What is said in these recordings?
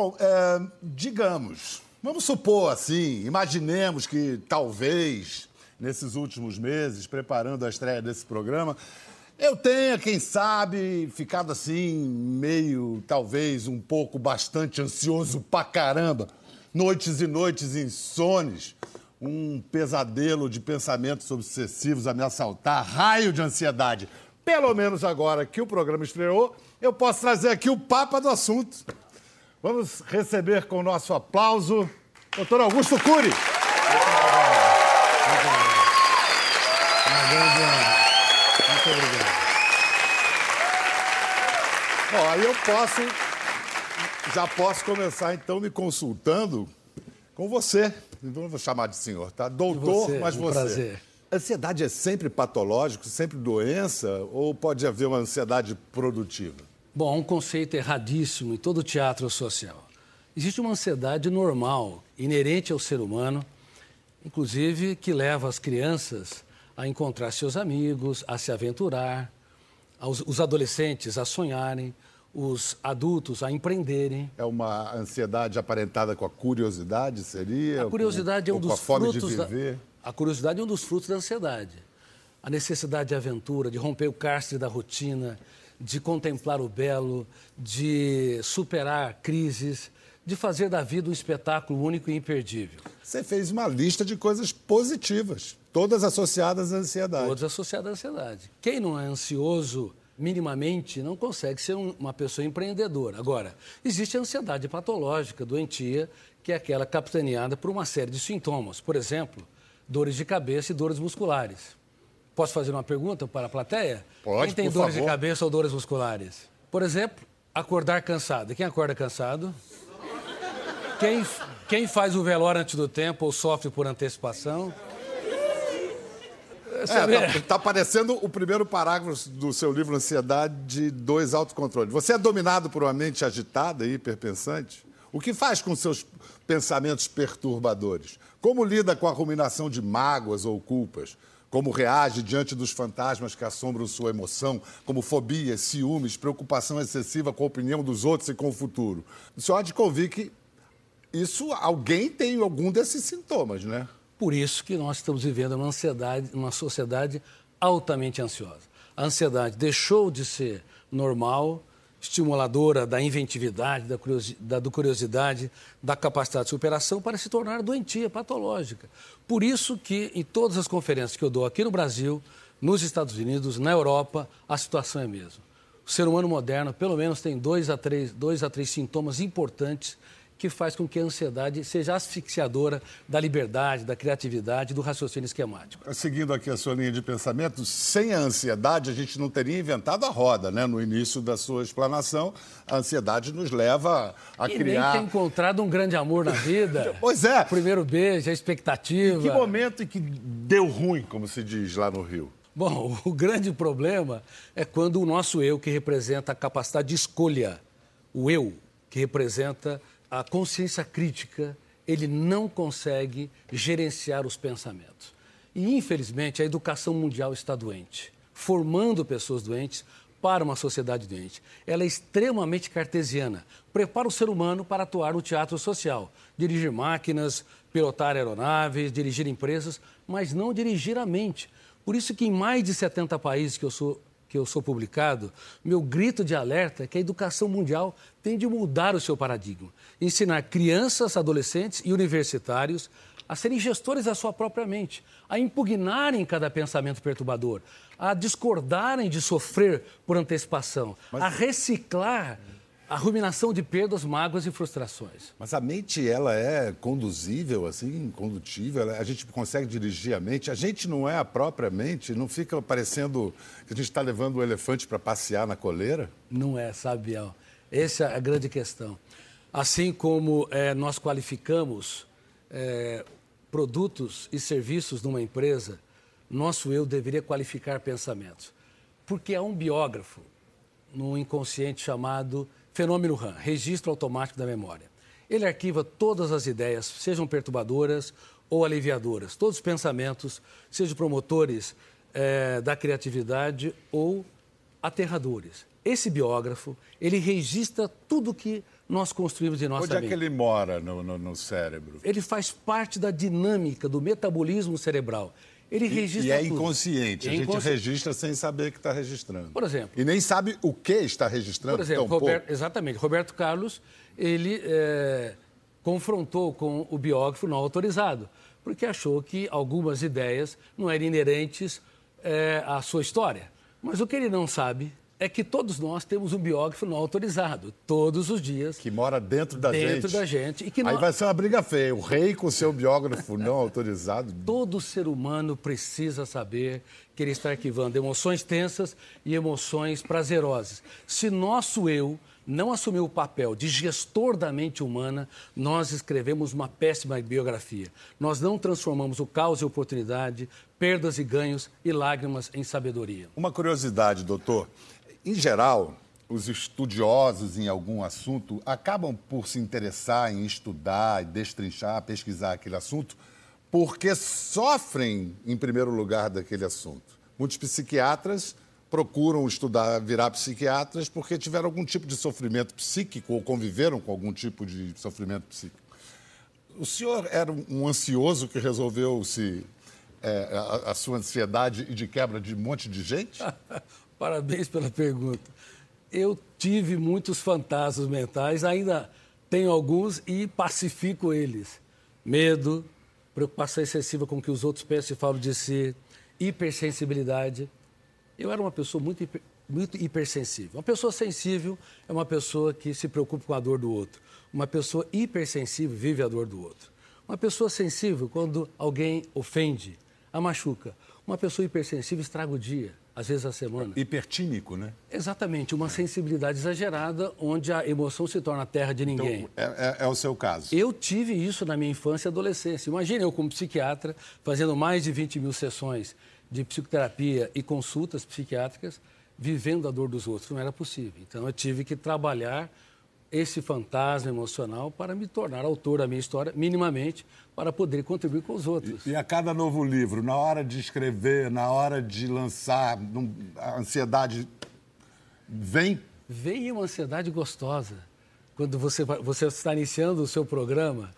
Bom, é, digamos, vamos supor assim, imaginemos que talvez nesses últimos meses, preparando a estreia desse programa, eu tenha, quem sabe, ficado assim, meio, talvez, um pouco bastante ansioso pra caramba. Noites e noites insones, um pesadelo de pensamentos obsessivos a me assaltar, raio de ansiedade. Pelo menos agora que o programa estreou, eu posso trazer aqui o papa do assunto. Vamos receber com o nosso aplauso doutor Augusto Cury. Muito obrigado. Bom, aí eu posso, já posso começar então me consultando com você. Não vou chamar de senhor, tá? Doutor, você, mas um você. prazer. Ansiedade é sempre patológico, sempre doença, ou pode haver uma ansiedade produtiva? Bom, há um conceito erradíssimo em todo o teatro social. Existe uma ansiedade normal, inerente ao ser humano, inclusive que leva as crianças a encontrar seus amigos, a se aventurar, aos, os adolescentes a sonharem, os adultos a empreenderem. É uma ansiedade aparentada com a curiosidade, seria? A curiosidade é um dos frutos da... A curiosidade é um dos frutos da ansiedade. A necessidade de aventura, de romper o cárcere da rotina, de contemplar o belo, de superar crises, de fazer da vida um espetáculo único e imperdível. Você fez uma lista de coisas positivas, todas associadas à ansiedade. Todas associadas à ansiedade. Quem não é ansioso minimamente não consegue ser um- uma pessoa empreendedora. Agora, existe a ansiedade patológica, doentia, que é aquela capitaneada por uma série de sintomas. Por exemplo, dores de cabeça e dores musculares. Posso fazer uma pergunta para a plateia? Pode, Quem tem dores favor. de cabeça ou dores musculares? Por exemplo, acordar cansado. Quem acorda cansado? Quem, quem faz o velório antes do tempo ou sofre por antecipação? Sabe- É, tá, tá parecendo o primeiro parágrafo do seu livro Ansiedade 2 Autocontrole. Você é dominado por uma mente agitada e hiperpensante? O que faz com seus pensamentos perturbadores? Como lida com a ruminação de mágoas ou culpas? Como reage diante dos fantasmas que assombram sua emoção, como fobias, ciúmes, preocupação excessiva com a opinião dos outros e com o futuro? O senhor há de convir que isso, alguém tem algum desses sintomas, né? Por isso que nós estamos vivendo uma ansiedade, uma sociedade altamente ansiosa. A ansiedade deixou de ser normal, estimuladora da inventividade, da, da curiosidade, da capacidade de superação, para se tornar doentia, patológica. Por isso que em todas as conferências que eu dou aqui no Brasil, nos Estados Unidos, na Europa, a situação é a mesma. O ser humano moderno, pelo menos, tem dois a três, dois a três sintomas importantes que faz com que a ansiedade seja asfixiadora da liberdade, da criatividade, do raciocínio esquemático. Seguindo aqui a sua linha de pensamento, sem a ansiedade a gente não teria inventado a roda, né? No início da sua explanação, a ansiedade nos leva a e criar. nem ter encontrado um grande amor na vida. Pois é. O primeiro beijo, a expectativa. Que momento em que deu ruim, como se diz lá no Rio? Bom, o grande problema é quando o nosso eu, que representa a capacidade de escolha, o eu, que representa a consciência crítica, ele não consegue gerenciar os pensamentos. E, infelizmente, a educação mundial está doente, formando pessoas doentes para uma sociedade doente. Ela é extremamente cartesiana, prepara o ser humano para atuar no teatro social, dirigir máquinas, pilotar aeronaves, dirigir empresas, mas não dirigir a mente. Por isso que em mais de 70 países que eu sou que eu sou publicado, meu grito de alerta é que a educação mundial tem de mudar o seu paradigma, ensinar crianças, adolescentes e universitários a serem gestores da sua própria mente, a impugnarem cada pensamento perturbador, a discordarem de sofrer por antecipação, a reciclar a ruminação de perdas, mágoas e frustrações. Mas a mente, ela é conduzível, assim, condutível? Ela- A gente consegue dirigir a mente? A gente não é a própria mente? Não fica parecendo que a gente está levando o elefante para passear na coleira? Não é, sabe, Biel? Essa é a grande questão. Assim como eh, nós qualificamos eh, produtos e serviços numa empresa, nosso eu deveria qualificar pensamentos. Porque há um biógrafo no inconsciente chamado fenômeno RAM, registro automático da memória. Ele arquiva todas as ideias, sejam perturbadoras ou aliviadoras, todos os pensamentos, sejam promotores eh, da criatividade ou aterradores. Esse biógrafo, ele registra tudo que nós construímos em nossa Onde é mente. que ele mora no, no, no cérebro? Ele faz parte da dinâmica do metabolismo cerebral. Ele E, registra e é tudo. inconsciente. É a gente inconsci- registra sem saber que está registrando. Por exemplo. E nem sabe o que está registrando. Por exemplo, Roberto, exatamente. Roberto Carlos, ele é, confrontou com o biógrafo não autorizado, porque achou que algumas ideias não eram inerentes é, à sua história. Mas o que ele não sabe é que todos nós temos um biógrafo não autorizado, todos os dias, Que mora dentro da dentro gente. da gente. E que Aí vai ser uma briga feia. O rei com seu biógrafo não autorizado. Todo ser humano precisa saber que ele está arquivando emoções tensas e emoções prazerosas. Se nosso eu não assumir o papel de gestor da mente humana, nós escrevemos uma péssima biografia. Nós não transformamos o caos em oportunidade, perdas e ganhos e lágrimas em sabedoria. Uma curiosidade, doutor. Em geral, os estudiosos em algum assunto acabam por se interessar em estudar, destrinchar, pesquisar aquele assunto, porque sofrem, em primeiro lugar, daquele assunto. Muitos psiquiatras procuram estudar, virar psiquiatras, porque tiveram algum tipo de sofrimento psíquico ou conviveram com algum tipo de sofrimento psíquico. O senhor era um ansioso que resolveu se é, a, a sua ansiedade e de quebra de um monte de gente? Parabéns pela pergunta. Eu tive muitos fantasmas mentais, ainda tenho alguns e pacifico eles. Medo, preocupação excessiva com o que os outros pensam e falam de si, hipersensibilidade. Eu era uma pessoa muito, hiper- muito hipersensível. Uma pessoa sensível é uma pessoa que se preocupa com a dor do outro. Uma pessoa hipersensível vive a dor do outro. Uma pessoa sensível, quando alguém ofende, a machuca. Uma pessoa hipersensível estraga o dia, às vezes a semana. Hipertímico, né? Exatamente, uma sensibilidade exagerada onde a emoção se torna a terra de ninguém. É, é- é o seu caso. Eu tive isso na minha infância e adolescência. Imagina eu, como psiquiatra, fazendo mais de 20 mil sessões de psicoterapia e consultas psiquiátricas, vivendo a dor dos outros. Não era possível. Então, eu tive que trabalhar esse fantasma emocional para me tornar autor da minha história, minimamente, para poder contribuir com os outros. E a cada novo livro, na hora de escrever, na hora de lançar, a ansiedade vem. Vem uma ansiedade gostosa. Quando você, você está iniciando o seu programa,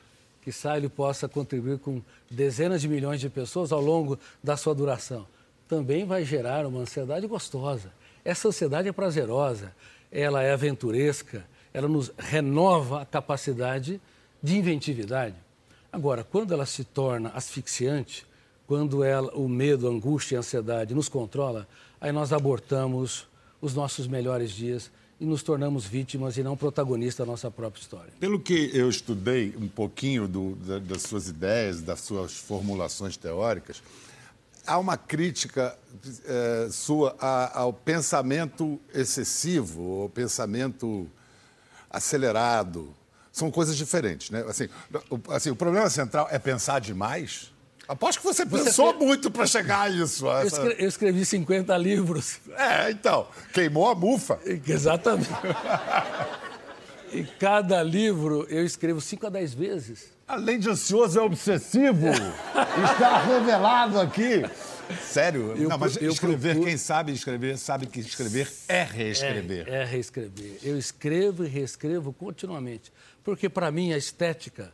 que ele possa contribuir com dezenas de milhões de pessoas ao longo da sua duração. Também vai gerar uma ansiedade gostosa. Essa ansiedade é prazerosa, ela é aventuresca, ela nos renova a capacidade de inventividade. Agora, quando ela se torna asfixiante, quando ela, o medo, a angústia e a ansiedade nos controla, aí nós abortamos os nossos melhores dias e nos tornamos vítimas e não protagonistas da nossa própria história. Pelo que eu estudei um pouquinho do- da- das suas ideias, das suas formulações teóricas, há uma crítica eh, sua a- ao pensamento excessivo, ao pensamento acelerado. São coisas diferentes, né? Assim, o, assim, o problema central é pensar demais. Aposto que você pensou muito para chegar a isso. a essa- eu escrevi 50 livros. É, então, queimou a mufa. Exatamente. E cada livro eu escrevo 5 a 10 vezes. Além de ansioso, é obsessivo. Está revelado aqui. Sério? Eu não, mas eu escrever, procuro- quem sabe escrever, sabe que escrever é reescrever. É, é reescrever. Eu escrevo e reescrevo continuamente. Porque, para mim, a estética,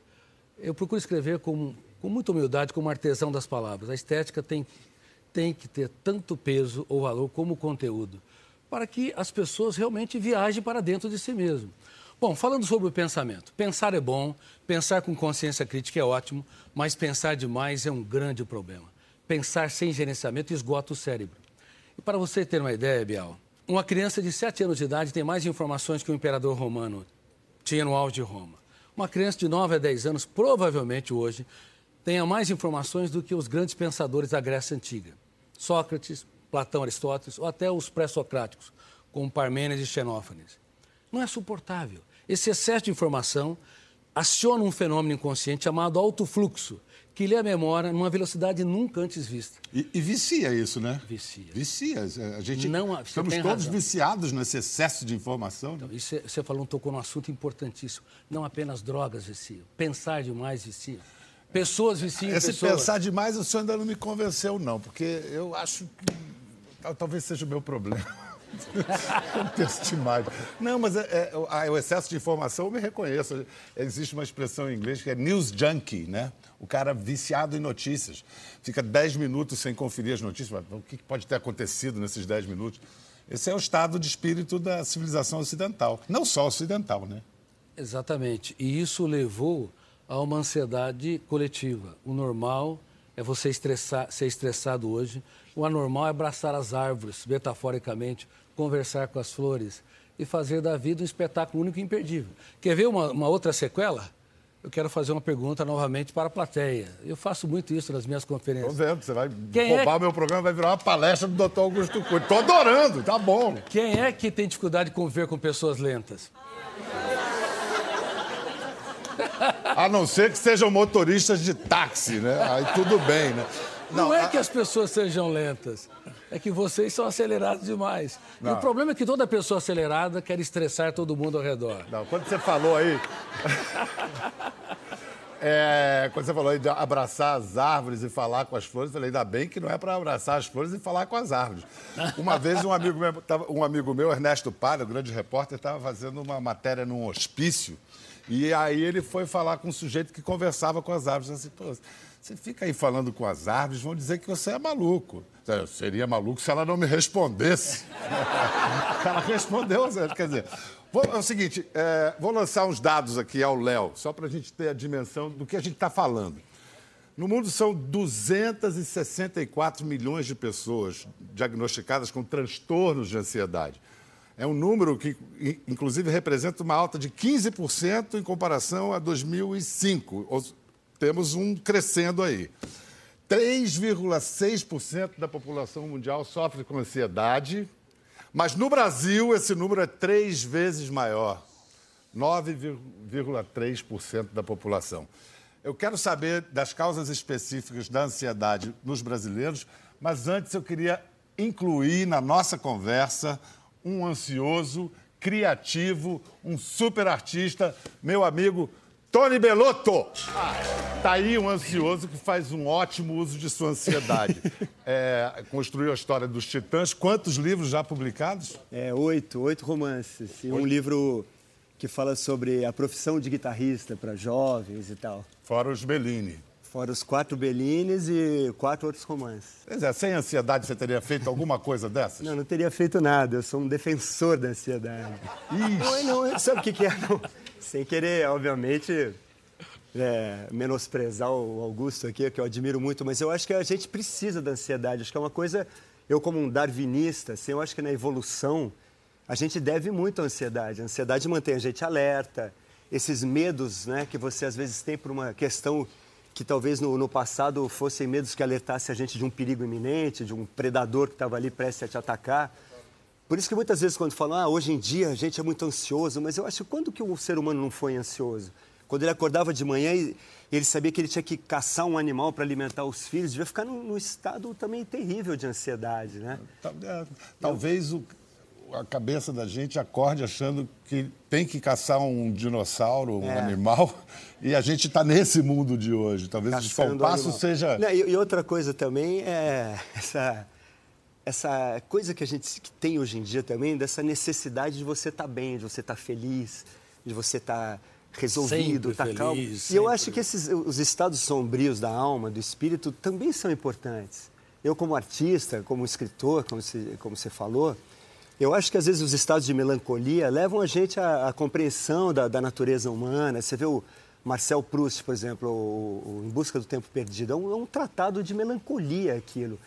eu procuro escrever com, com muita humildade, como artesão das palavras. A estética tem, tem que ter tanto peso ou valor como o conteúdo, para que as pessoas realmente viajem para dentro de si mesmo. Bom, falando sobre o pensamento. Pensar é bom, pensar com consciência crítica é ótimo, mas pensar demais é um grande problema. Pensar sem gerenciamento esgota o cérebro. E para você ter uma ideia, Bial, uma criança de 7 anos de idade tem mais informações que o imperador romano tinha no auge de Roma. Uma criança de 9 a 10 anos, provavelmente hoje, tenha mais informações do que os grandes pensadores da Grécia Antiga. Sócrates, Platão, Aristóteles, ou até os pré-socráticos, como Parmênides e Xenófanes. Não é suportável. Esse excesso de informação aciona um fenômeno inconsciente chamado autofluxo, que lê a memória numa velocidade nunca antes vista. E, e vicia isso, né? Vicia. Vicia. A gente, Não, estamos todos razão. viciados nesse excesso de informação. né? Isso é- você falou, tocou num assunto importantíssimo. Não apenas drogas viciam, pensar demais vicia. Pessoas viciam Esse pessoas. pensar demais, o senhor ainda não me convenceu, não, porque eu acho que tal- talvez seja o meu problema. Contexto de imagem. Não, mas é, é, o excesso de informação eu me reconheço. Existe uma expressão em inglês que é news junkie, né? O cara viciado em notícias. Fica 10 minutos sem conferir as notícias. O que pode ter acontecido nesses 10 minutos? Esse é o estado de espírito da civilização ocidental. Não só ocidental, né? Exatamente. E isso levou a uma ansiedade coletiva. O normal é você estressar, ser estressado hoje. O anormal é abraçar as árvores, metaforicamente, conversar com as flores e fazer da vida um espetáculo único e imperdível. Quer ver uma, uma outra sequela? Eu quero fazer uma pergunta novamente para a plateia. Eu faço muito isso nas minhas conferências. Estou vendo, você vai Quem roubar é... o meu programa, vai virar uma palestra do doutor Augusto Cury. Estou adorando, tá bom. Quem é que tem dificuldade de conviver com pessoas lentas? A não ser que sejam motoristas de táxi, né? Aí tudo bem, né? Não, não é a... que as pessoas sejam lentas, é que vocês são acelerados demais. Não. E o problema é que toda pessoa acelerada quer estressar todo mundo ao redor. Não, quando você falou aí. É, quando você falou aí de abraçar as árvores e falar com as flores, eu falei, ainda bem que não é para abraçar as flores e falar com as árvores. Uma vez um amigo meu, um amigo meu Ernesto Palha, o grande repórter, estava fazendo uma matéria num hospício e aí ele foi falar com um sujeito que conversava com as árvores. Assim, você fica aí falando com as árvores, vão dizer que você é maluco. Eu seria maluco se ela não me respondesse. ela respondeu, quer dizer. Vou, é o seguinte, é, vou lançar uns dados aqui ao Léo, só para a gente ter a dimensão do que a gente está falando. No mundo são 264 milhões de pessoas diagnosticadas com transtornos de ansiedade. É um número que, inclusive, representa uma alta de 15% em comparação a 2005. Temos um crescendo aí. 3,6% da população mundial sofre com ansiedade, mas no Brasil esse número é três vezes maior 9,3% da população. Eu quero saber das causas específicas da ansiedade nos brasileiros, mas antes eu queria incluir na nossa conversa um ansioso, criativo, um super artista, meu amigo Tony Belotto. Ah, tá aí um ansioso que faz um ótimo uso de sua ansiedade. É, construiu a história dos Titãs. Quantos livros já publicados? É, oito, oito romances. E oito. um livro que fala sobre a profissão de guitarrista para jovens e tal. Fora os Bellini. Fora os quatro Bellines e quatro outros romances. Pois é, sem ansiedade você teria feito alguma coisa dessas? Não, não teria feito nada. Eu sou um defensor da ansiedade. Ixi. Não, não, sabe o que, que é? Não, sem querer, obviamente, é, menosprezar o Augusto aqui, que eu admiro muito, mas eu acho que a gente precisa da ansiedade. Acho que é uma coisa, eu como um darwinista, assim, eu acho que na evolução a gente deve muito à ansiedade. A ansiedade mantém a gente alerta. Esses medos né, que você às vezes tem por uma questão que talvez no, no, passado fossem medos que alertassem a gente de um perigo iminente, de um predador que estava ali prestes a te atacar. Por isso que muitas vezes quando falam, ah, hoje em dia a gente é muito ansioso, mas eu acho que quando que o ser humano não foi ansioso? Quando ele acordava de manhã e ele sabia que ele tinha que caçar um animal para alimentar os filhos, devia ficar num, num, estado também terrível de ansiedade, né? É, talvez o, a cabeça da gente acorde achando que tem que caçar um dinossauro, um é. animal, e a gente está nesse mundo de hoje. Talvez Caçando o passo seja. Não, e, e, outra coisa também é essa, essa coisa que a gente que tem hoje em dia também, dessa necessidade de você estar tá bem, de você estar tá feliz, de você estar. Tá resolvido, estar tá calmo. Sempre. E eu acho que esses, os estados sombrios da alma, do espírito, também são importantes. Eu, como artista, como escritor, como você, como você falou, eu acho que às vezes os estados de melancolia levam a gente à, à compreensão da, da, natureza humana. Você vê o Marcel Proust, por exemplo, o, o Em Busca do Tempo Perdido, é um, é um, tratado de melancolia aquilo.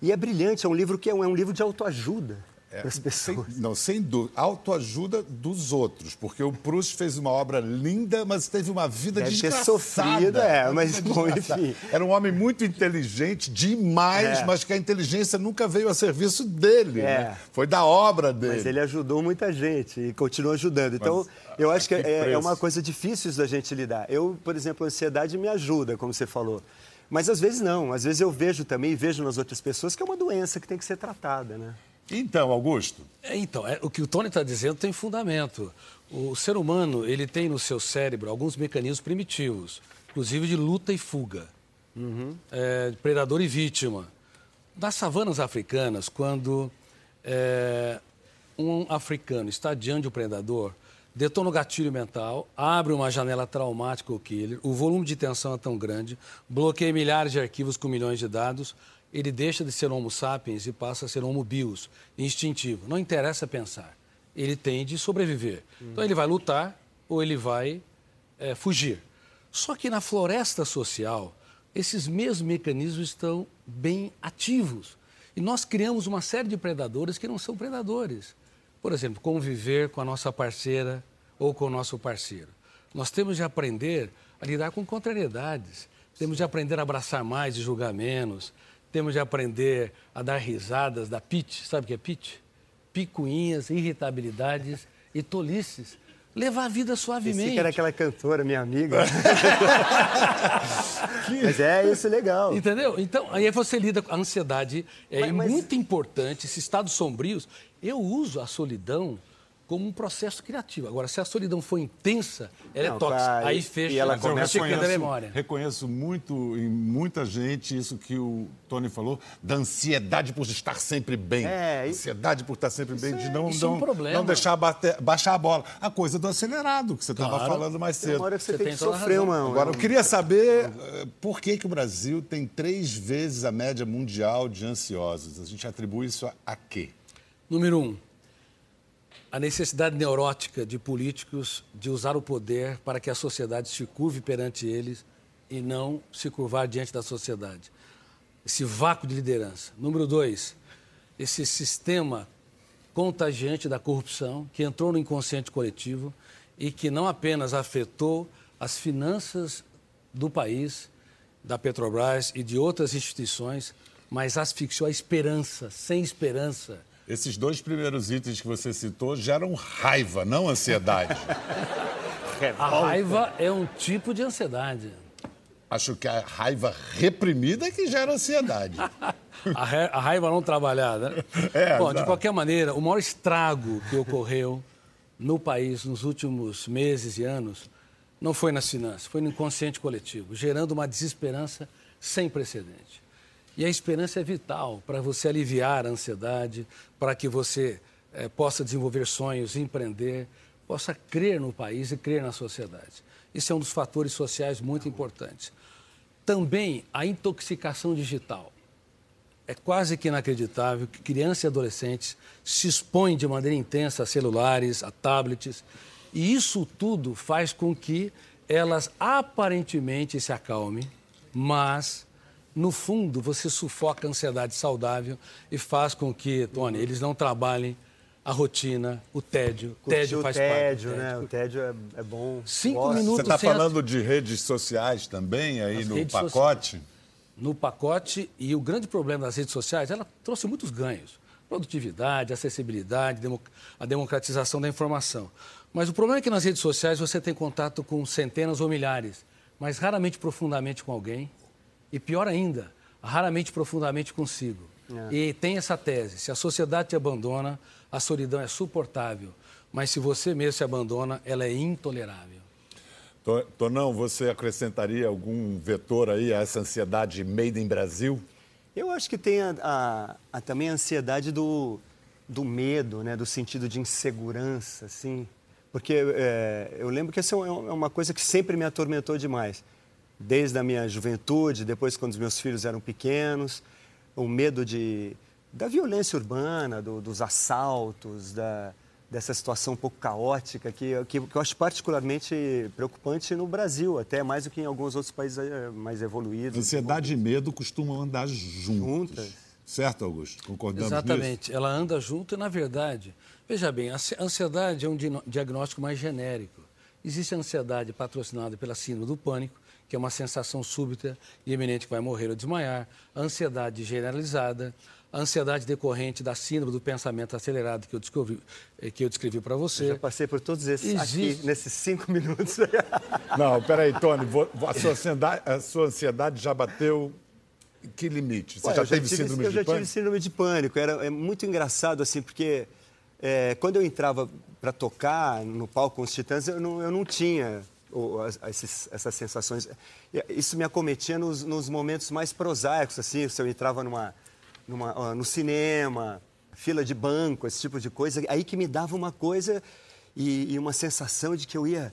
E é brilhante, é um livro que é um, é um livro de autoajuda é, para as pessoas. Sem, não, sem dúvida. Autoajuda dos outros, porque o Proust fez uma obra linda, mas teve uma vida Deve desgraçada. sofrido, é, mas bom, enfim. Era um homem muito inteligente, demais, é. mas que a inteligência nunca veio a serviço dele. É. Né? Foi da obra dele. Mas ele ajudou muita gente e continua ajudando. Então, mas, eu acho que, que é, é uma coisa difícil da gente lidar. Eu, por exemplo, a ansiedade me ajuda, como você falou. Mas às vezes não, às vezes eu vejo também, vejo nas outras pessoas que é uma doença que tem que ser tratada, né? Então, Augusto. É, então, é, o que o Tony está dizendo tem fundamento. O ser humano ele tem no seu cérebro alguns mecanismos primitivos, inclusive de luta e fuga, uhum. é, predador e vítima. Nas savanas africanas, quando é, um africano está diante de um predador, detona o gatilho mental, abre uma janela traumática ao killer, o volume de tensão é tão grande, bloqueia milhares de arquivos com milhões de dados, ele deixa de ser homo sapiens e passa a ser homo bios, instintivo. Não interessa pensar. Ele tem de sobreviver. Então ele vai lutar ou ele vai é, fugir. Só que na floresta social, esses mesmos mecanismos estão bem ativos. E nós criamos uma série de predadores que não são predadores. Por exemplo, conviver com a nossa parceira ou com o nosso parceiro. Nós temos de aprender a lidar com contrariedades. Temos de aprender a abraçar mais e julgar menos. Temos de aprender a dar risadas da pitch. Sabe o que é pitch? Picuinhas, irritabilidades e tolices levar a vida suavemente. Pensei que era aquela cantora, minha amiga. mas é isso legal. Entendeu? Então, aí você lida com a ansiedade. É mas, mas... muito importante, esses estados sombrios. Eu uso a solidão como um processo criativo. Agora, se a solidão for intensa, ela é não, é tóxica. Tá, aí fecha e ela começa a perder memória. Reconheço muito em muita gente isso que o Tony falou, da ansiedade por estar sempre bem. É, ansiedade por estar sempre bem, de é- não, não, é um não deixar bater, baixar a bola. A coisa do acelerado, que você estava claro. falando mais cedo. Tem hora que você, você tem, que sofrer, mano. Agora, eu queria saber eh, por que, que o Brasil tem três vezes a média mundial de ansiosos. A gente atribui isso a, a quê? Número um, a necessidade neurótica de políticos de usar o poder para que a sociedade se curve perante eles e não se curvar diante da sociedade. Esse vácuo de liderança. Número dois, esse sistema contagiante da corrupção que entrou no inconsciente coletivo e que não apenas afetou as finanças do país, da Petrobras e de outras instituições, mas asfixiou a esperança. Sem esperança, esses dois primeiros itens que você citou geram raiva, não ansiedade. a raiva é um tipo de ansiedade. Acho que a raiva reprimida é que gera ansiedade. a, raiva não trabalhada. É, Bom, de qualquer maneira, o maior estrago que ocorreu no país nos últimos meses e anos não foi nas finanças, foi no inconsciente coletivo, gerando uma desesperança sem precedente. E a esperança é vital para você aliviar a ansiedade, para que você é, possa desenvolver sonhos, empreender, possa crer no país e crer na sociedade. Isso é um dos fatores sociais muito importantes. Também a intoxicação digital. É quase que inacreditável que crianças e adolescentes se expõem de maneira intensa a celulares, a tablets, e isso tudo faz com que elas aparentemente se acalmem, mas no fundo, você sufoca a ansiedade saudável e faz com que, Tony, eles não trabalhem a rotina, o tédio. O tédio faz tédio, parte. Né? O tédio é, é bom. Cinco Gosto. minutos. Você está falando de redes sociais também aí As no pacote? Sociais. No pacote e o grande problema das redes sociais, ela trouxe muitos ganhos. Produtividade, acessibilidade, a democratização da informação. Mas o problema é que nas redes sociais você tem contato com centenas ou milhares, mas raramente profundamente com alguém e pior ainda, raramente profundamente consigo. É. E tem essa tese: se a sociedade te abandona, a solidão é suportável, mas se você mesmo se abandona, ela é intolerável. Tonão, você acrescentaria algum vetor aí a essa ansiedade made in Brasil? Eu acho que tem a, a, a, também a ansiedade do, do medo, né? do sentido de insegurança, assim. Porque é, eu lembro que essa é, é uma coisa que sempre me atormentou demais desde a minha juventude, depois quando os meus filhos eram pequenos, o medo de, da violência urbana, do, dos assaltos, da, dessa situação um pouco caótica que, que, que, eu acho particularmente preocupante no Brasil, até mais do que em alguns outros países eh, mais evoluídos. Ansiedade e medo costumam andar juntos. Juntas. Certo, Augusto? Concordamos Exatamente. Nisso? Ela anda junto e, na verdade, veja bem, a ansiedade é um diagnóstico mais genérico. Existe a ansiedade patrocinada pela síndrome do pânico, que é uma sensação súbita e eminente que vai morrer ou desmaiar, ansiedade generalizada, ansiedade decorrente da síndrome do pensamento acelerado que eu descrevi, eh, que eu descrevi para você. Eu já passei por todos esses Existe... aqui, nesses cinco minutos. Não, peraí, Tony, a sua ansiedade, a sua ansiedade já bateu que limite? Você Ué, já teve tive, síndrome de pânico? Eu já tive síndrome de pânico. Era, é muito engraçado, assim, porque é, quando eu entrava para tocar no palco com os Titãs, eu não, eu não tinha esses, essas sensações. Isso me acometia nos, nos, momentos mais prosaicos, assim, se eu entrava numa, numa, no cinema, fila de banco, esse tipo de coisa. Aí que me dava uma coisa e, e uma sensação de que eu ia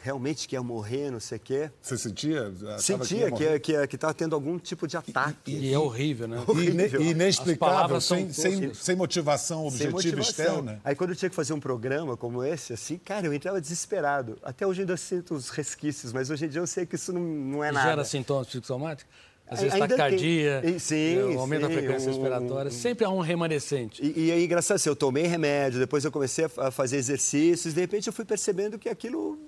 realmente que ia morrer, não sei o quê. Você sentia? Sentia que estava que, que, que tendo algum tipo de ataque. E, e é horrível, né? Horrível. E inexplicável, sem, sem, sem, motivação objetiva sem motivação. externa. Aí quando eu tinha que fazer um programa como esse, assim, cara, eu entrava desesperado. Até hoje ainda sinto os resquícios, mas hoje em dia eu sei que isso não, não é nada. Gera sintomas psicossomáticos? Às vezes taquicardia, tem... sim, aumenta sim, a frequência respiratória, sempre há um remanescente. E, e é engraçado, assim, eu tomei remédio, depois eu comecei a fazer exercícios, de repente eu fui percebendo que aquilo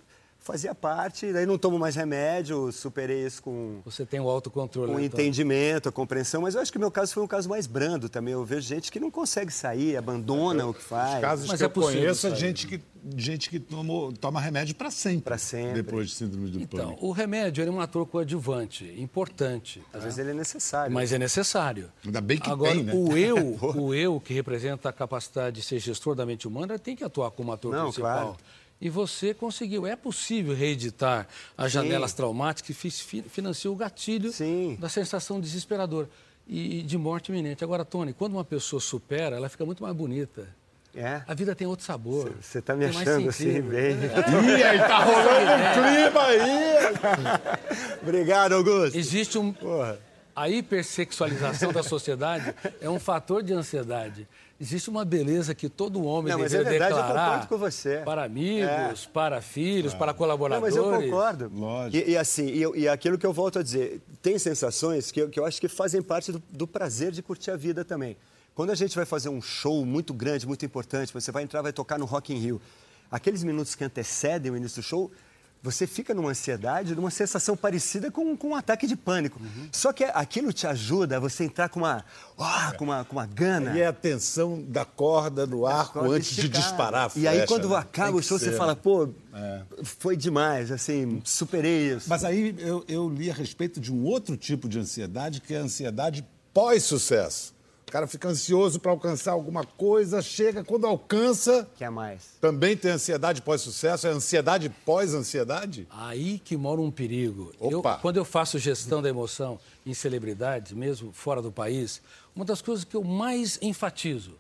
fazia parte, daí não tomo mais remédio, superei isso com... Você tem o autocontrole. Com então. entendimento, a compreensão, mas eu acho que o meu caso foi um caso mais brando também. Eu vejo gente que não consegue sair, abandona é, o que faz. Os casos mas que é eu conheço é gente que, gente que tomou, toma remédio para sempre. Para sempre. Depois de síndrome do então, pânico. o remédio é um ator coadjuvante, importante. Às vezes ele é necessário. Mas é necessário. Ainda bem que Agora, tem, né? o eu, o eu que representa a capacidade de ser gestor da mente humana, tem que atuar como ator não, principal. Claro. E você conseguiu. É possível reeditar as janelas Sim. traumáticas que financiou o gatilho Sim. da sensação desesperadora e de morte iminente. Agora, Tony, quando uma pessoa supera, ela fica muito mais bonita. É. A vida tem outro sabor. Você está me achando assim, bem. É. Ih, aí tá rolando um clima aí. Obrigado, Augusto. Existe um. Porra. A hipersexualização da sociedade é um fator de ansiedade. Existe uma beleza que todo homem não, deveria é verdade, declarar com você. para amigos, é. para filhos, é. para colaboradores. Não, mas eu concordo. Lógico. E, e assim, e, e, aquilo que eu volto a dizer, tem sensações que eu, que eu acho que fazem parte do, do prazer de curtir a vida também. Quando a gente vai fazer um show muito grande, muito importante, você vai entrar, vai tocar no Rock in Rio, aqueles minutos que antecedem o início do show, você fica numa ansiedade, numa sensação parecida com, com um ataque de pânico. Uhum. Só que aquilo te ajuda a você entrar com uma, oh, com uma, com uma gana. E é a tensão da corda no arco corda antes de disparar a flecha, E aí, quando né? acaba o show, você fala, pô, é. foi demais, assim, superei isso. Mas aí eu, eu li a respeito de um outro tipo de ansiedade, que é a ansiedade pós-sucesso. O cara fica ansioso para alcançar alguma coisa, chega, quando alcança. Quer mais. Também tem ansiedade pós-sucesso? É ansiedade pós-ansiedade? Aí que mora um perigo. Opa. Eu, quando eu faço gestão da emoção em celebridades, mesmo fora do país, uma das coisas que eu mais enfatizo: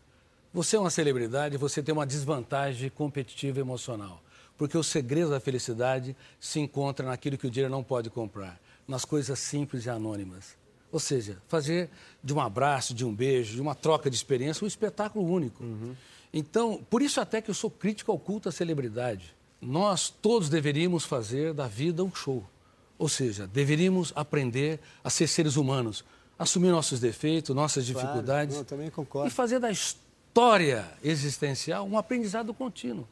você é uma celebridade, você tem uma desvantagem competitiva emocional. Porque o segredo da felicidade se encontra naquilo que o dinheiro não pode comprar nas coisas simples e anônimas. Ou seja, fazer de um abraço, de um beijo, de uma troca de experiência um espetáculo único. Uhum. Então, por isso até que eu sou crítico ao culto à celebridade. Nós todos deveríamos fazer da vida um show. Ou seja, deveríamos aprender a ser seres humanos, assumir nossos defeitos, nossas claro, dificuldades. Não, também concordo. E fazer da história existencial um aprendizado contínuo.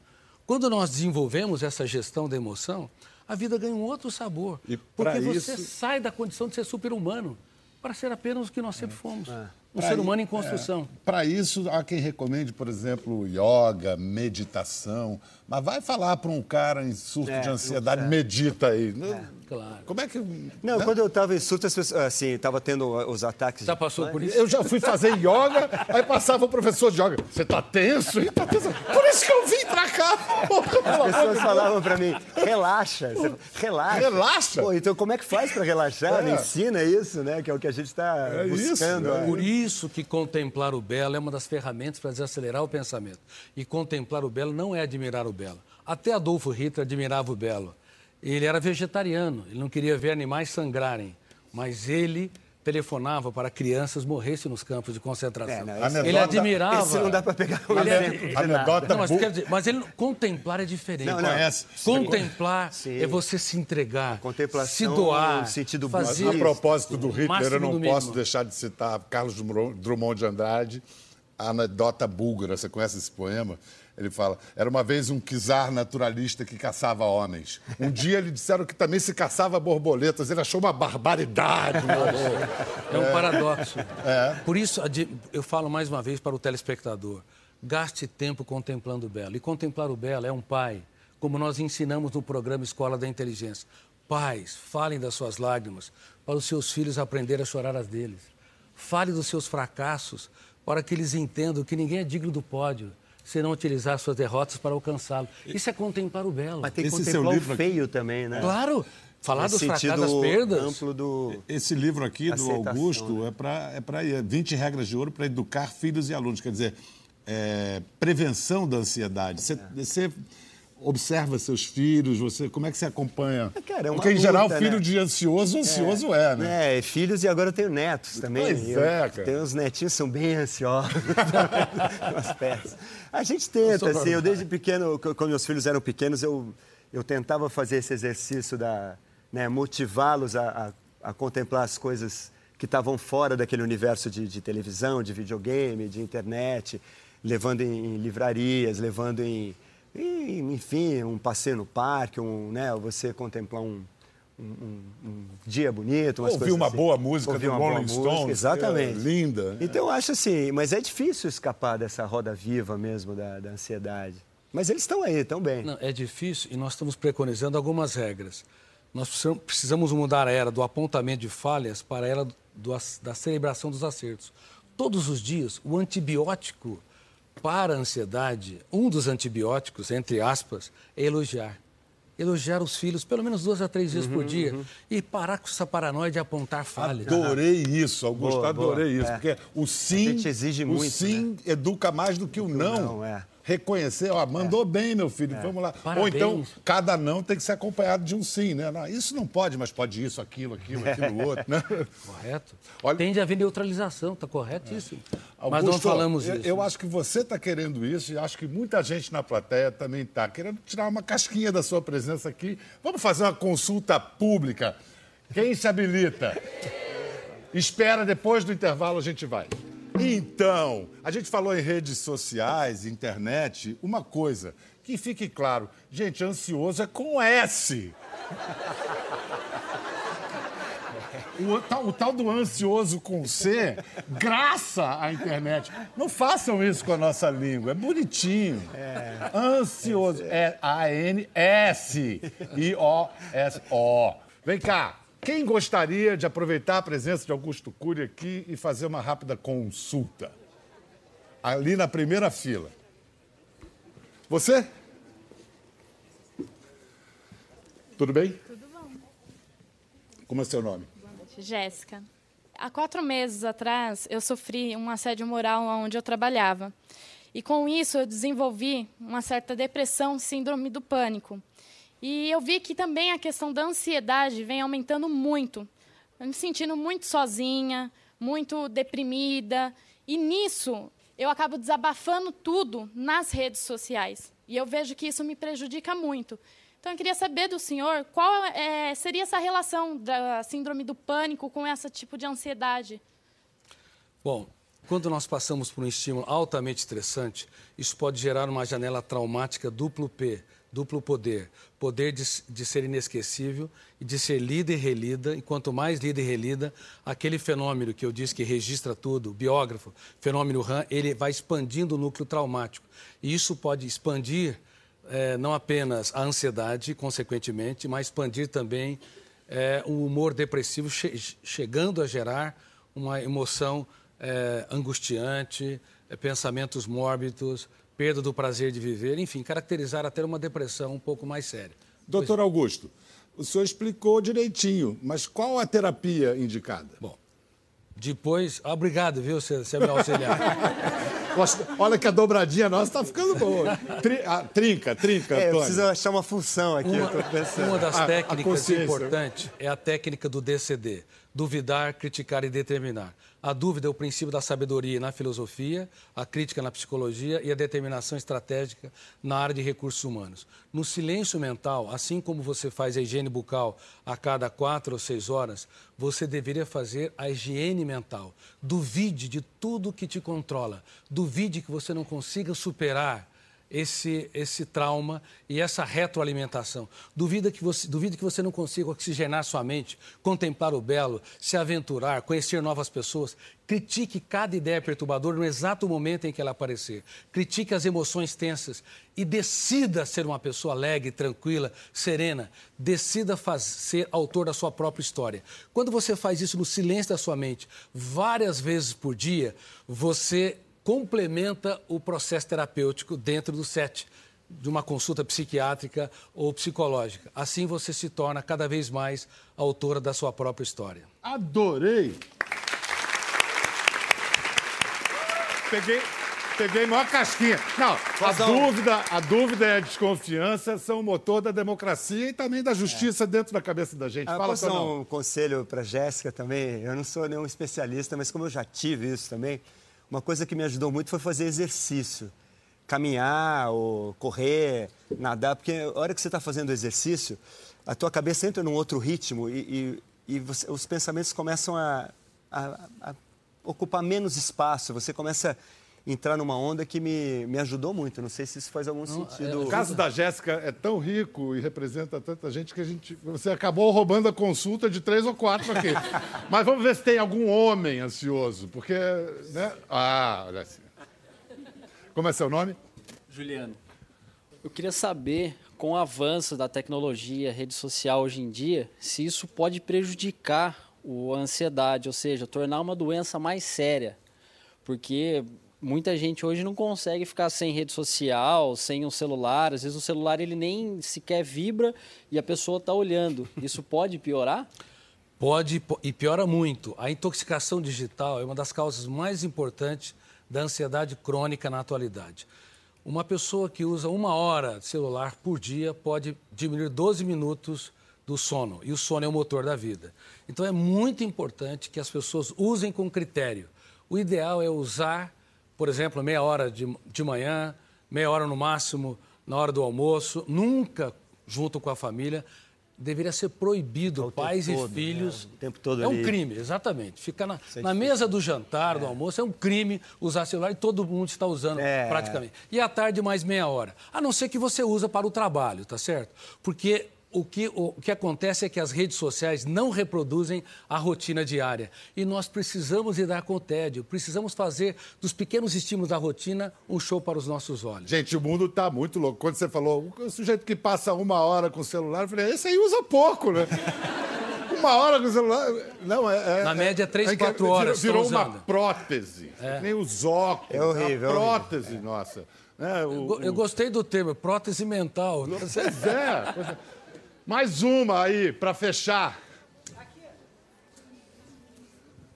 Quando nós desenvolvemos essa gestão da emoção, a vida ganha um outro sabor. E porque isso... você sai da condição de ser super-humano para ser apenas o que nós sempre fomos. É. Um pra ser humano em construção. É. Para isso, há quem recomende, por exemplo, yoga, meditação. Mas vai falar para um cara em surto é, de ansiedade, medita aí. É. Claro. Como é que. Não, né? quando eu estava em surto, assim, estava tendo os ataques. Já passou por isso? Eu já fui fazer yoga, aí passava o professor de yoga. Você está tenso? Tá tenso? Por isso que eu vim para cá. As pessoas falavam para mim, relaxa, relaxa. Relaxa? Pô, então como é que faz para relaxar? É. ensina isso, né? Que é o que a gente está é buscando. Isso, é. Por isso que contemplar o belo é uma das ferramentas para desacelerar o pensamento. E contemplar o belo não é admirar o belo. Até Adolfo Hitler admirava o belo. Ele era vegetariano, ele não queria ver animais sangrarem, mas ele telefonava para crianças morressem nos campos de concentração. É, não, anedota, ele admirava. Esse não dá para pegar um ele exemplo. É, anedota não, mas, quer dizer, mas ele contemplar é diferente. Não, não. Conhece. Contemplar Sim. é você se entregar, se doar, sentido fazer. A propósito do Hitler, eu não posso deixar de citar Carlos Drummond de Andrade, a anedota búlgara. Você conhece esse poema? Ele fala: era uma vez um czar naturalista que caçava homens. Um dia lhe disseram que também se caçava borboletas. Ele achou uma barbaridade. é um paradoxo. É. Por isso, eu falo mais uma vez para o telespectador: gaste tempo contemplando o belo. E contemplar o belo é um pai, como nós ensinamos no programa Escola da Inteligência. Pais, falem das suas lágrimas para os seus filhos aprenderem a chorar as deles. Fale dos seus fracassos para que eles entendam que ninguém é digno do pódio se não utilizar suas derrotas para alcançá-lo. Isso é contemplar o belo. Mas tem que Esse contemplar o feio aqui... também, né? Claro. Falar dos fracassos sentido das perdas. amplo do... Esse livro aqui do Aceitação, Augusto né? é para é para 20 regras de ouro para educar filhos e alunos. Quer dizer, é, prevenção da ansiedade. Você, você observa seus filhos, você como é que você acompanha? Cara, é Porque em geral luta, filho né? de ansioso, ansioso é, né? É, filhos e agora eu tenho netos também. Pois Eu é, cara. Tenho uns netinhos são bem ansiosos. Umas peças. A gente tenta, assim, eu desde pequeno, quando meus filhos eram pequenos, eu, eu tentava fazer esse exercício da, né, motivá-los a, a, a contemplar as coisas que estavam fora daquele universo de, de televisão, de videogame, de internet, levando em, em livrarias, levando em, em, enfim, um passeio no parque, um, né, você contemplar um, um, um- um dia bonito, umas Ouvir coisas uma assim. boa música Ouvir do uma boa Rolling música, Stones, Exatamente. que é linda. Então eu acho assim, mas é difícil escapar dessa roda viva mesmo da, da ansiedade. Mas eles estão aí, estão bem. Não, é difícil e nós estamos preconizando algumas regras. Nós precisam- precisamos mudar a era do apontamento de falhas para a era do da celebração dos acertos. Todos os dias, o antibiótico para a ansiedade, um dos antibióticos, entre aspas, é elogiar. Elogiar os filhos pelo menos duas a três vezes por dia e parar com essa paranoia de apontar falhas. Adorei isso, Augusto, Boa, boa. adorei isso. É. Porque o sim, gente exige o muito, né? sim educa mais do que o não. não, é. Reconhecer, ó, mandou bem, meu filho, vamos lá. Ou Parabéns. então, cada não tem que ser acompanhado de um sim, né? Não, isso não pode, mas pode isso, aquilo, aquilo, aquilo, outro, né? Correto? Olha- Tem de haver neutralização, está corretíssimo. Mas não Augusto, falamos eu, isso. Eu acho que você está querendo isso e acho que muita gente na plateia também está querendo tirar uma casquinha da sua presença aqui. Vamos fazer uma consulta pública. Quem se habilita? Espera, depois do intervalo a gente vai. Então, a gente falou em redes sociais, internet, uma coisa, que fique claro, gente, ansioso é com S. O tal, o tal do ansioso com C, graça à internet. Não façam isso com a nossa língua, é bonitinho. Ansioso, é A-N-S-I-O-S-O. Vem cá, quem gostaria de aproveitar a presença de Augusto Cury aqui e fazer uma rápida consulta? Ali na primeira fila. Você? Tudo bem? Tudo bom. Como é seu nome? Boa noite. Jéssica. Há quatro meses atrás, eu sofri um assédio moral onde eu trabalhava. E com isso, eu desenvolvi uma certa depressão, síndrome do pânico. E eu vi que também a questão da ansiedade vem aumentando muito. Eu me sentindo muito sozinha, muito deprimida. E nisso, eu acabo desabafando tudo nas redes sociais. E eu vejo que isso me prejudica muito. Então, eu queria saber do senhor qual é, seria essa relação da síndrome do pânico com esse tipo de ansiedade. Bom, quando nós passamos por um estímulo altamente estressante, isso pode gerar uma janela traumática duplo P, duplo poder. Poder de, de ser inesquecível e de ser lida e relida. E quanto mais lida e relida, aquele fenômeno que eu disse que registra tudo, biógrafo, fenômeno RAM, ele vai expandindo o núcleo traumático. E isso pode expandir eh, não apenas a ansiedade, consequentemente, mas expandir também eh, o humor depressivo, che chegando a gerar uma emoção eh, angustiante, eh, pensamentos mórbidos, perda do prazer de viver, enfim, caracterizar até uma depressão um pouco mais séria. Doutor Augusto, o senhor explicou direitinho, mas qual a terapia indicada? Bom, depois, ah, obrigado, viu, você, você é meu auxiliar. Olha que a dobradinha nossa está ficando boa. Tri- ah, trinca, trinca, É, eu Antônio. preciso achar uma função aqui, eu tô pensando. Uma das A- técnicas importantes é a técnica do DCD, duvidar, criticar e determinar. A dúvida é o princípio da sabedoria na filosofia, a crítica na psicologia e a determinação estratégica na área de recursos humanos. No silêncio mental, assim como você faz a higiene bucal a cada quatro ou seis horas, você deveria fazer a higiene mental. Duvide de tudo que te controla. Duvide que você não consiga superar esse, esse trauma e essa retroalimentação. Duvida que você, duvida que você não consiga oxigenar sua mente, contemplar o belo, se aventurar, conhecer novas pessoas. Critique cada ideia perturbadora no exato momento em que ela aparecer. Critique as emoções tensas e decida ser uma pessoa alegre, tranquila, serena. Decida ser autor da sua própria história. Quando você faz isso no silêncio da sua mente, várias vezes por dia, você complementa o processo terapêutico dentro do set de uma consulta psiquiátrica ou psicológica. Assim você se torna cada vez mais autora da sua própria história. Adorei! Peguei, peguei maior casquinha. Não, a dúvida, a dúvida e a desconfiança são o motor da democracia e também da justiça é. dentro da cabeça da gente. Ah, Fala, posso dar um conselho para Jéssica também? Eu não sou nenhum especialista, mas como eu já tive isso também, uma coisa que me ajudou muito foi fazer exercício. Caminhar, ou correr, nadar, porque a hora que você está fazendo exercício, a tua cabeça entra num outro ritmo e, e, e você, os pensamentos começam a, a, a ocupar menos espaço, você começa a entrar numa onda que me, me ajudou muito. Não sei se isso faz algum Não, sentido. É, o caso da Jéssica é tão rico e representa tanta gente que a gente, você acabou roubando a consulta de três ou quatro aqui. Mas vamos ver se tem algum homem ansioso, porque, né? Ah, olha assim. Como é seu nome? Juliano. Eu queria saber, com o avanço da tecnologia, rede social hoje em dia, se isso pode prejudicar o, a ansiedade, ou seja, tornar uma doença mais séria. Porque muita gente hoje não consegue ficar sem rede social, sem um celular. Às vezes o celular ele nem sequer vibra e a pessoa está olhando. Isso pode piorar? Pode e piora muito. A intoxicação digital é uma das causas mais importantes da ansiedade crônica na atualidade. Uma pessoa que usa uma hora de celular por dia pode diminuir 12 minutos do sono. E o sono é o motor da vida. Então é muito importante que as pessoas usem com critério. O ideal é usar, por exemplo, meia hora de, de manhã, meia hora no máximo na hora do almoço, nunca junto com a família. Deveria ser proibido pais e todo, filhos. Né? O tempo todo É um crime, exatamente. Ficar na, é na mesa do jantar, é. do almoço, é um crime usar celular e todo mundo está usando é. praticamente. E à tarde mais meia hora. A não ser que você usa para o trabalho, tá certo? Porque o que, o que acontece é que as redes sociais não reproduzem a rotina diária. E nós precisamos lidar com o tédio, precisamos fazer dos pequenos estímulos da rotina um show para os nossos olhos. Gente, o mundo está muito louco. Quando você falou, o sujeito que passa uma hora com o celular, eu falei, esse aí usa pouco, né? uma hora com o celular. Não, é. é Na média, três, é, quatro horas. Virou, virou uma prótese. É. Nem os óculos. É horrível. Uma prótese, horrível. nossa. É, o, eu, eu, gostei do termo, prótese mental. Pois é. Mais uma aí, para fechar.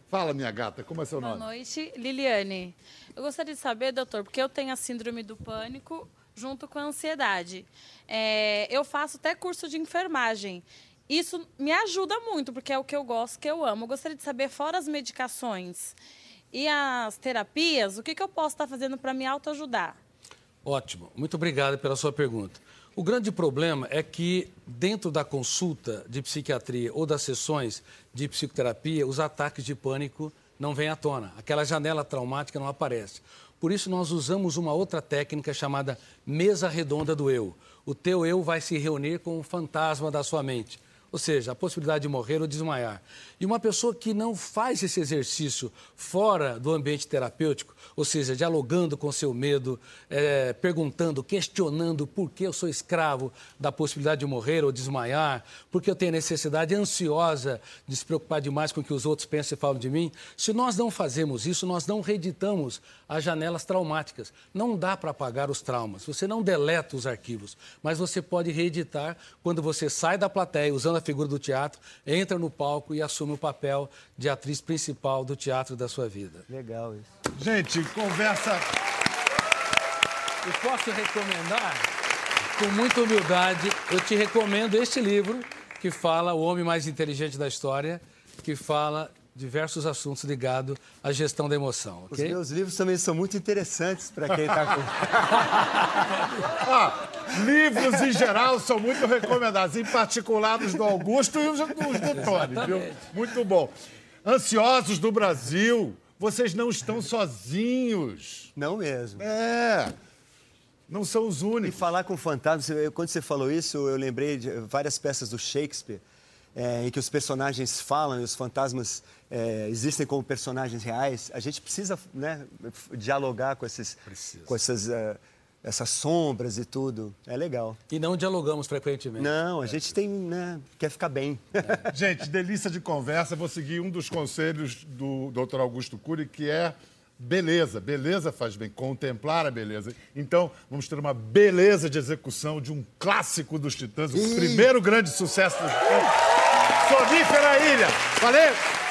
Fala, minha gata, como é seu nome? Boa noite, Liliane. Eu gostaria de saber, doutor, porque eu tenho a síndrome do pânico junto com a ansiedade. É, eu faço até curso de enfermagem. Isso me ajuda muito, porque é o que eu gosto, que eu amo. Eu gostaria de saber, fora as medicações e as terapias, o que, que eu posso estar fazendo para me autoajudar? Ótimo. Muito obrigado pela sua pergunta. O grande problema é que, dentro da consulta de psiquiatria ou das sessões de psicoterapia, os ataques de pânico não vêm à tona. Aquela janela traumática não aparece. Por isso, nós usamos uma outra técnica chamada mesa redonda do eu. O teu eu vai se reunir com o fantasma da sua mente ou seja, a possibilidade de morrer ou desmaiar. E uma pessoa que não faz esse exercício fora do ambiente terapêutico, ou seja, dialogando com seu medo, é, perguntando, questionando por que eu sou escravo da possibilidade de morrer ou desmaiar, porque eu tenho necessidade ansiosa de se preocupar demais com o que os outros pensam e falam de mim. Se nós não fazemos isso, nós não reeditamos as janelas traumáticas. Não dá para apagar os traumas. Você não deleta os arquivos, mas você pode reeditar quando você sai da plateia usando a figura do teatro, entra no palco e assume o papel de atriz principal do teatro da sua vida. Legal isso. Gente, conversa. E posso recomendar, com muita humildade, eu te recomendo este livro que fala O Homem Mais Inteligente da História, que fala diversos assuntos ligados à gestão da emoção. Okay? Os meus livros também são muito interessantes para quem está com. ah, livros em geral são muito recomendados, em particular os do Augusto e os, do Tony, viu? Muito bom. Ansiosos do Brasil, vocês não estão sozinhos. Não mesmo. É. Não são os únicos. E falar com fantasmas, quando você falou isso, eu lembrei de várias peças do Shakespeare é, em que os personagens falam e os fantasmas é, existem como personagens reais, a gente precisa né, dialogar com, esses, com essas, uh, essas sombras e tudo. É legal. E não dialogamos frequentemente. Não, a é. gente tem, né, quer ficar bem. É. Gente, delícia de conversa. Vou seguir um dos conselhos do Dr. Augusto Cury, que é beleza. Beleza faz bem, contemplar a beleza. Então, vamos ter uma beleza de execução de um clássico dos Titãs, o primeiro grande sucesso dos Titãs. Sonífera Ilha. Valeu!